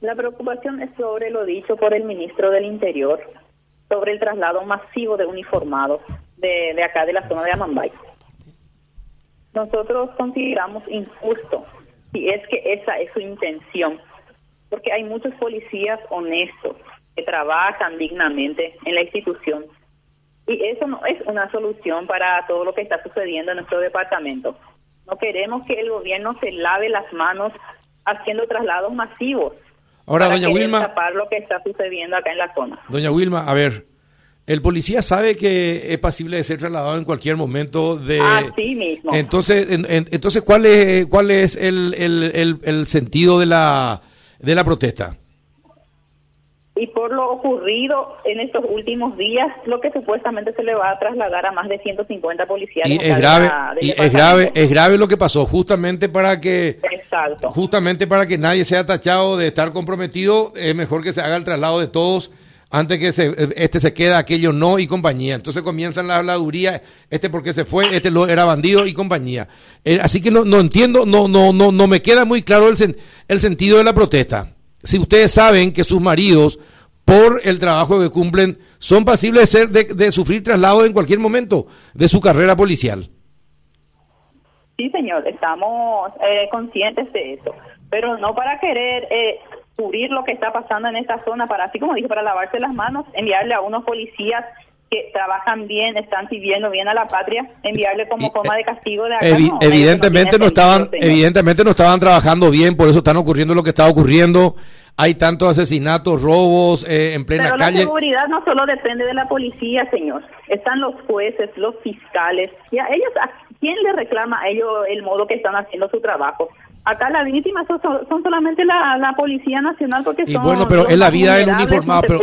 La preocupación es sobre lo dicho por el ministro del Interior, sobre el traslado masivo de uniformados de, de acá de la zona de Amambay. Nosotros consideramos injusto, si es que esa es su intención, porque hay muchos policías honestos que trabajan dignamente en la institución y eso no es una solución para todo lo que está sucediendo en nuestro departamento. No queremos que el gobierno se lave las manos haciendo traslados masivos. Ahora, doña Wilma. tapar lo que está sucediendo acá en la zona. Doña Wilma, a ver, el policía sabe que es posible de ser trasladado en cualquier momento de... Así mismo. Entonces, entonces ¿cuál es, cuál es el, el, el, sentido de la, de la protesta? Y por lo ocurrido en estos últimos días, lo que supuestamente se le va a trasladar a más de 150 policías. Y es grave, y es grave, es grave lo que pasó, justamente para que, Exacto. justamente para que nadie sea tachado de estar comprometido, es mejor que se haga el traslado de todos antes que se, este se queda, aquello no y compañía. Entonces comienzan la habladuría, este porque se fue, este lo, era bandido y compañía. Eh, así que no, no entiendo, no, no, no, no me queda muy claro el, el sentido de la protesta. Si ustedes saben que sus maridos, por el trabajo que cumplen, son pasibles de, ser, de, de sufrir traslado en cualquier momento de su carrera policial. Sí, señor, estamos eh, conscientes de eso, pero no para querer eh, cubrir lo que está pasando en esta zona, para así como dije, para lavarse las manos, enviarle a unos policías que trabajan bien, están sirviendo bien a la patria, enviarle como forma de castigo de acá, evidentemente no, estaban evidentemente no estaban trabajando bien, por eso están ocurriendo lo que está ocurriendo. Hay tantos asesinatos, robos eh, en plena Pero calle. La seguridad no solo depende de la policía, señor. Están los jueces, los fiscales. Y a ellos, ¿a quién le reclama a ellos el modo que están haciendo su trabajo? Acá las víctimas son, son solamente la, la, Policía Nacional porque y bueno, pero es la vida del uniformado, pero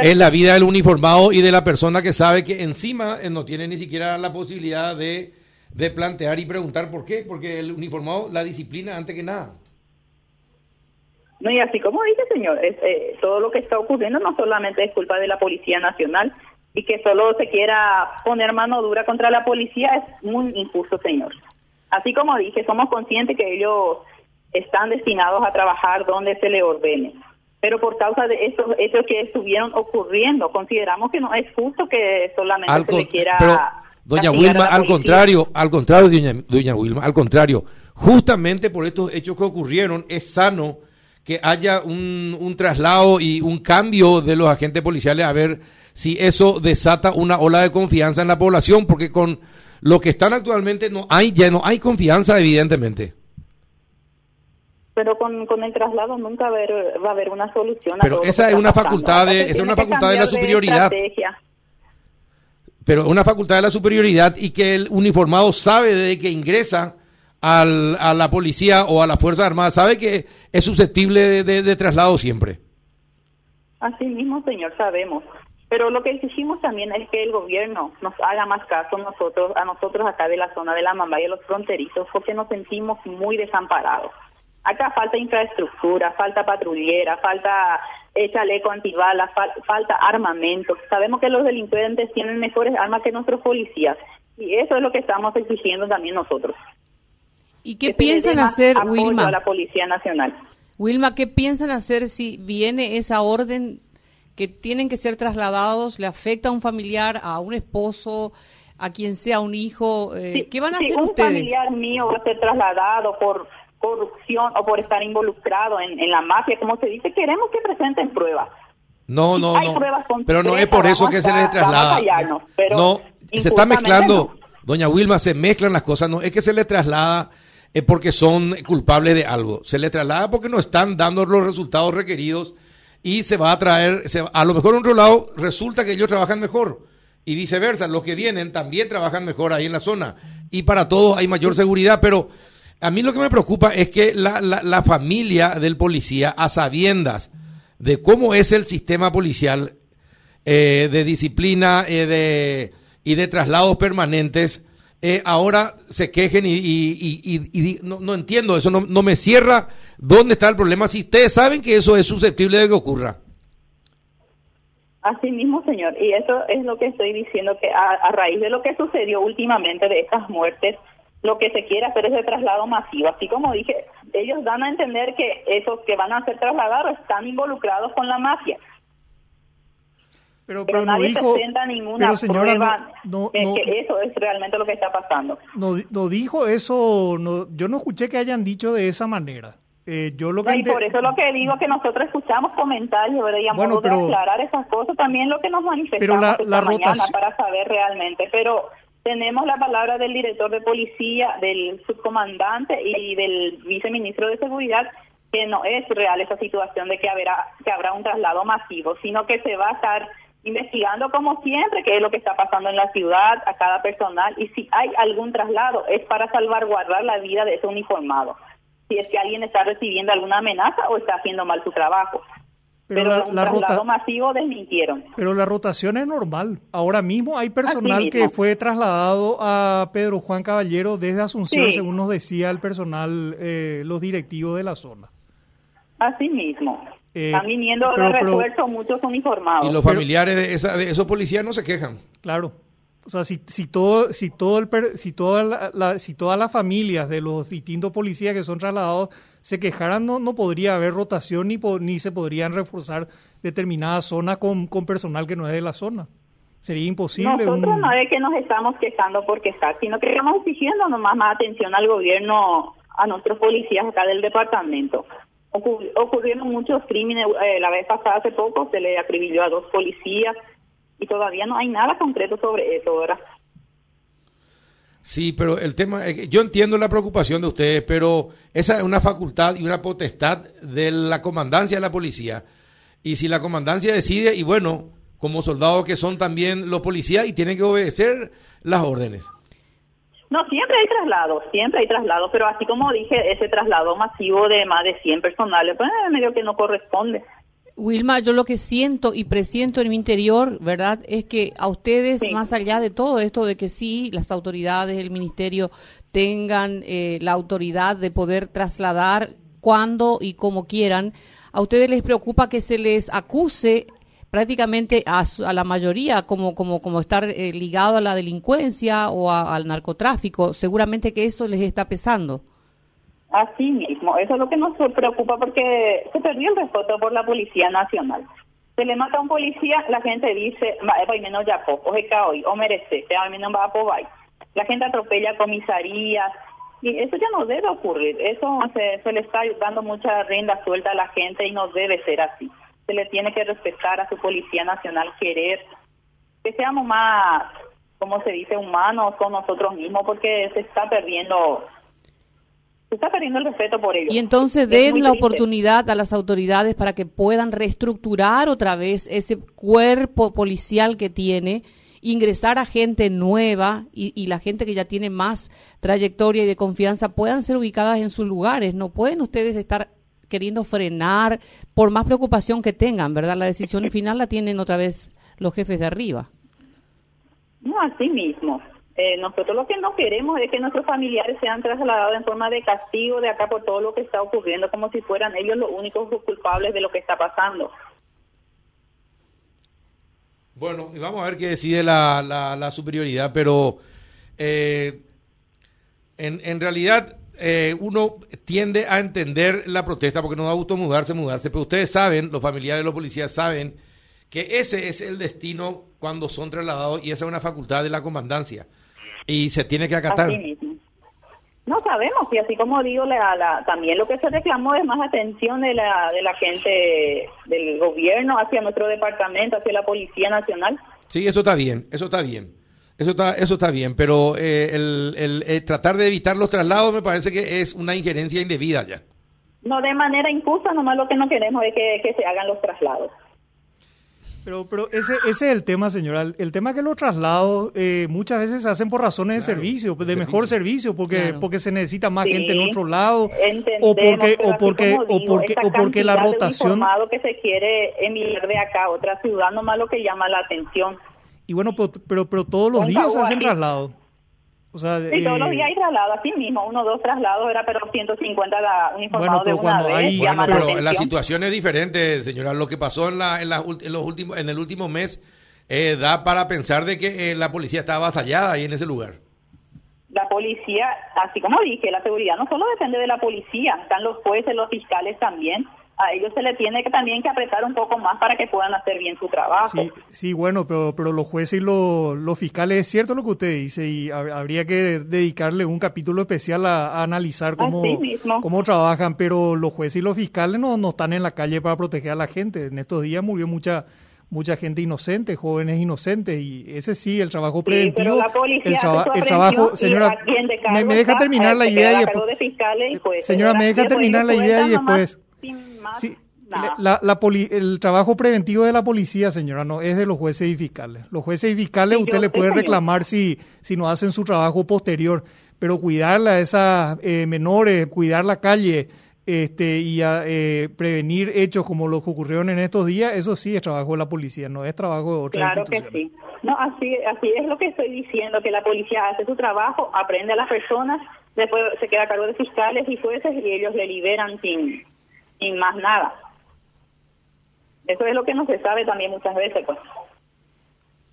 es la vida del uniformado y de la persona que sabe que encima eh, no tiene ni siquiera la posibilidad de, de plantear y preguntar por qué, porque el uniformado la disciplina antes que nada. No, y así como dice, señor, es, eh, todo lo que está ocurriendo no solamente es culpa de la Policía Nacional y que solo se quiera poner mano dura contra la policía es muy injusto, señor. Así como dije, somos conscientes que ellos están destinados a trabajar donde se les ordene. Pero por causa de estos hechos que estuvieron ocurriendo, consideramos que no es justo que solamente se le quiera... doña Wilma, al contrario, al contrario, doña, doña Wilma, al contrario, justamente por estos hechos que ocurrieron, es sano que haya un, un traslado y un cambio de los agentes policiales a ver si eso desata una ola de confianza en la población, porque con lo que están actualmente no hay ya no hay confianza evidentemente. Pero con, con el traslado nunca va a haber una solución pero esa es una facultad de esa es una facultad de la superioridad. pero una facultad de la superioridad y que el uniformado sabe de que ingresa al, a la policía o a la fuerza armada sabe que es susceptible de, de traslado siempre así mismo señor sabemos pero lo que exigimos también es que el gobierno nos haga más caso nosotros, a nosotros acá de la zona de la Mambay y los fronterizos, porque nos sentimos muy desamparados. Acá falta infraestructura, falta patrullera, falta eh, chaleco antibalas, falta armamento. Sabemos que los delincuentes tienen mejores armas que nuestros policías y eso es lo que estamos exigiendo también nosotros. ¿Y qué piensan hacer, Wilma? A la Policía Nacional. Wilma, ¿qué piensan hacer si viene esa orden que tienen que ser trasladados, le afecta a un familiar, a un esposo, a quien sea un hijo, eh, ¿qué van a hacer ustedes? un familiar mío va a ser trasladado por corrupción o por estar involucrado en, la mafia, como se dice, queremos que presenten pruebas. No, no, no. Pero no es por eso que se les traslada. no, se está mezclando, doña Wilma, se mezclan las cosas. No es que se le traslada es porque son culpables de algo. Se le traslada porque no están dando los resultados requeridos y se va a traer, a lo mejor en otro lado resulta que ellos trabajan mejor y viceversa, los que vienen también trabajan mejor ahí en la zona y para todos hay mayor seguridad, pero a mí lo que me preocupa es que la, la, familia del policía, a sabiendas de cómo es el sistema policial eh, de disciplina eh, de, y de traslados permanentes, eh, ahora se quejen y, no, entiendo eso, no, no, me cierra dónde está el problema si ustedes saben que eso es susceptible de que ocurra. Así mismo, señor, y eso es lo que estoy diciendo, que a, raíz de lo que sucedió últimamente de estas muertes, lo que se quiere hacer es el traslado masivo. Así como dije, ellos dan a entender que esos que van a ser trasladados están involucrados con la mafia. Pero, pero, nadie no presenta ninguna prueba no, que eso es realmente lo que está pasando. No, no dijo eso, no, yo no escuché que hayan dicho de esa manera. Eh, yo lo que y por eso lo que digo que nosotros escuchamos comentarios, ¿verdad? Y bueno, aclarar esas cosas, también lo que nos manifestamos la, esta mañana para saber realmente, pero tenemos la palabra del director de policía, del subcomandante y del viceministro de seguridad que no es real esa situación de que habrá que habrá un traslado masivo, sino que se va a estar investigando como siempre qué es lo que está pasando en la ciudad, a cada personal, y si hay algún traslado es para salvaguardar la vida de ese uniformado, si es que alguien está recibiendo alguna amenaza o está haciendo mal su trabajo. Pero, la, un traslado masivo desmintieron. Pero la rotación es normal. Ahora mismo hay personal que fue trasladado a Pedro Juan Caballero desde Asunción, según nos decía el personal, eh, los directivos de la zona. Así mismo. Eh, Están viniendo de refuerzo muchos uniformados. Y los familiares de, esa, de esos policías no se quejan. Claro. O sea, si, si todo, si todo el, si toda la, si todas las familias de los distintos policías que son trasladados se quejaran, no, no podría haber rotación ni, ni se podrían reforzar determinadas zonas con, con personal que no es de la zona. Sería imposible. Nosotros no es que nos estamos quejando porque está, sino que estamos exigiendo nomás más atención al gobierno, a nuestros policías acá del departamento ocurrieron muchos crímenes. Eh, la vez pasada, hace poco, se le acribilló a dos policías y todavía no hay nada concreto sobre eso, ¿verdad? Sí, pero el tema, yo entiendo la preocupación de ustedes, pero esa es una facultad y una potestad de la comandancia de la policía. Y si la comandancia decide, y bueno, como soldados que son también los policías y tienen que obedecer las órdenes. No, siempre hay traslados, siempre hay traslados, pero así como dije, ese traslado masivo de más de 100 personales, pues medio que no corresponde. Wilma, yo lo que siento y presiento en mi interior, ¿verdad? Es que a ustedes, más allá de todo esto, de que sí, las autoridades, el ministerio tengan eh, la autoridad de poder trasladar cuando y como quieran, a ustedes les preocupa que se les acuse prácticamente a, la mayoría como, como, como estar eh, ligado a la delincuencia o al narcotráfico. Seguramente que eso les está pesando. Así mismo, eso es lo que nos preocupa porque se perdió el respeto por la Policía Nacional. Se le mata a un policía, la gente dice, va menos ya o hoy, o merece, menos va a La gente atropella comisarías, y eso ya no debe ocurrir. Eso se, se le está dando mucha rienda suelta a la gente y no debe ser así se le tiene que respetar a su Policía Nacional, querer que seamos más, como se dice, humanos con nosotros mismos, porque se está perdiendo se está perdiendo el respeto por ellos. Y entonces den la oportunidad a las autoridades para que puedan reestructurar otra vez ese cuerpo policial que tiene, ingresar a gente nueva y, y, la gente que ya tiene más trayectoria y de confianza puedan ser ubicadas en sus lugares. No pueden ustedes estar queriendo frenar, por más preocupación que tengan, ¿verdad? La decisión final la tienen otra vez los jefes de arriba. No, así mismo. Eh, nosotros lo que no queremos es que nuestros familiares sean trasladados en forma de castigo de acá por todo lo que está ocurriendo, como si fueran ellos los únicos culpables de lo que está pasando. Bueno, y vamos a ver qué decide la, la, superioridad, pero eh, en, en realidad eh, uno tiende a entender la protesta porque no da gusto mudarse, mudarse, pero ustedes saben, los familiares los policías saben que ese es el destino cuando son trasladados y esa es una facultad de la comandancia y se tiene que acatar. No sabemos, y así como digo, la, también lo que se reclamó es más atención de la, de la gente del gobierno hacia nuestro departamento, hacia la Policía Nacional. Sí, eso está bien, eso está bien. Eso está, eso está bien, pero eh, el, el, eh, tratar de evitar los traslados me parece que es una injerencia indebida ya. No de manera injusta, nomás lo que no queremos es que, se hagan los traslados. Pero, pero ese, ese es el tema, señora. El tema que los traslados eh, muchas veces se hacen por razones de servicio, de mejor servicio, porque porque se necesita más gente en otro lado, o porque o porque o porque o porque la rotación que se quiere emitir de acá a otra ciudad, nomás lo que llama la atención. Y bueno, pero, pero, todos los días se hacen traslados. O sea, sí, todos los días hay traslados, así mismo, uno o dos traslados era pero 150 la uniformado bueno, de una vez. Hay, bueno, pero la, situación es diferente, señora. Lo que pasó en, la, en, la, en los últimos, en el último mes eh, da para pensar de que eh, la policía estaba avasallada ahí en ese lugar. la policía, así como dije, la seguridad no solo depende de la policía, están los jueces, los fiscales también. A ellos se les tiene que también que apretar un poco más para que puedan hacer bien su trabajo. Sí, sí bueno, pero, pero los jueces y los, fiscales, es cierto lo que usted dice, y habría que dedicarle un capítulo especial a, analizar cómo, cómo trabajan, pero los jueces y los fiscales no, no están en la calle para proteger a la gente. En estos días murió mucha mucha gente inocente, jóvenes inocentes, y ese sí, el trabajo preventivo. el, el trabajo, señora, me, deja terminar la idea y después. señora, me deja terminar la idea y después. Sí, la, la el trabajo preventivo de la policía, señora, no es de los jueces y fiscales. Los jueces y fiscales usted le puede reclamar si, si no hacen su trabajo posterior, pero cuidar a esas eh, menores, cuidar la calle, este, y a, eh, prevenir hechos como los que ocurrieron en estos días, eso sí es trabajo de la policía, no es trabajo de otra Claro que sí. No, así, así es lo que estoy diciendo, que la policía hace su trabajo, aprende a las personas, después se queda a cargo de fiscales y jueces y ellos le liberan sin, sin más nada. Eso es lo que no se sabe también muchas veces, pues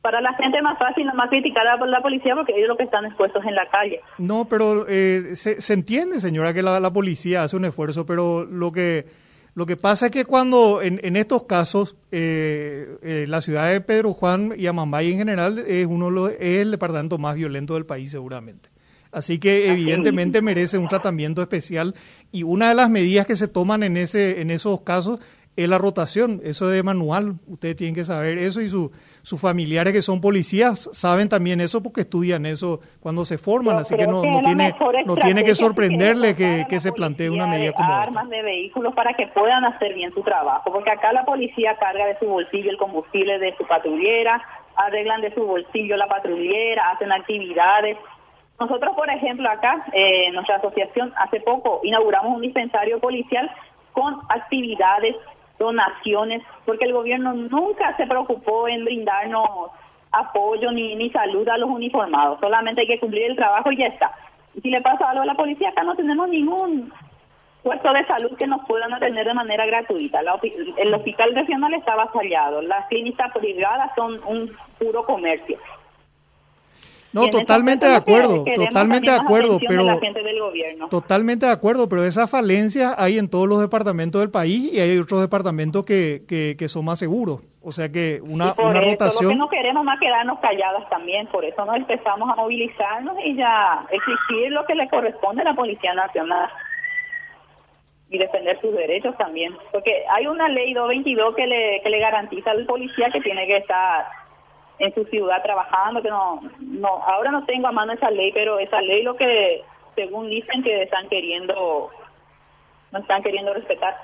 para la gente más fácil más criticar a la policía porque ellos lo que están expuestos en la calle. No, pero eh, se, se, entiende, señora, que la, policía hace un esfuerzo, pero lo que lo que pasa es que cuando en, en estos casos eh, eh, la ciudad de Pedro Juan y Amambay en general es uno es el departamento más violento del país seguramente. Así que evidentemente merece un tratamiento especial y una de las medidas que se toman en ese en esos casos es la rotación, eso es de manual, ustedes tienen que saber eso y sus familiares que son policías saben también eso porque estudian eso cuando se forman, así que no, no tiene, no tiene que sorprenderle que, se plantee una medida como armas de vehículos para que puedan hacer bien su trabajo, porque acá la policía carga de su bolsillo el combustible de su patrullera, arreglan de su bolsillo la patrullera, hacen actividades. Nosotros, por ejemplo, acá, eh, nuestra asociación, hace poco inauguramos un dispensario policial con actividades donaciones, porque el gobierno nunca se preocupó en brindarnos apoyo ni, ni salud a los uniformados, solamente hay que cumplir el trabajo y ya está. Si le pasa algo a la policía, acá no tenemos ningún puesto de salud que nos puedan atender de manera gratuita. el hospital regional está avasallado, las clínicas privadas son un puro comercio. No, totalmente de acuerdo, totalmente de acuerdo, pero totalmente de acuerdo, pero esas falencias hay en todos los departamentos del país y hay otros departamentos que, que, son más seguros. O sea que una, una rotación. Lo que no queremos más quedarnos calladas también, por eso nos empezamos a movilizarnos y ya exigir lo que le corresponde a la Policía Nacional y defender sus derechos también, porque hay una ley 222 que le, que le garantiza al policía que tiene que estar en su ciudad trabajando, que no, no, ahora no tengo a mano esa ley, pero esa ley lo que según dicen que están queriendo, no están queriendo respetar.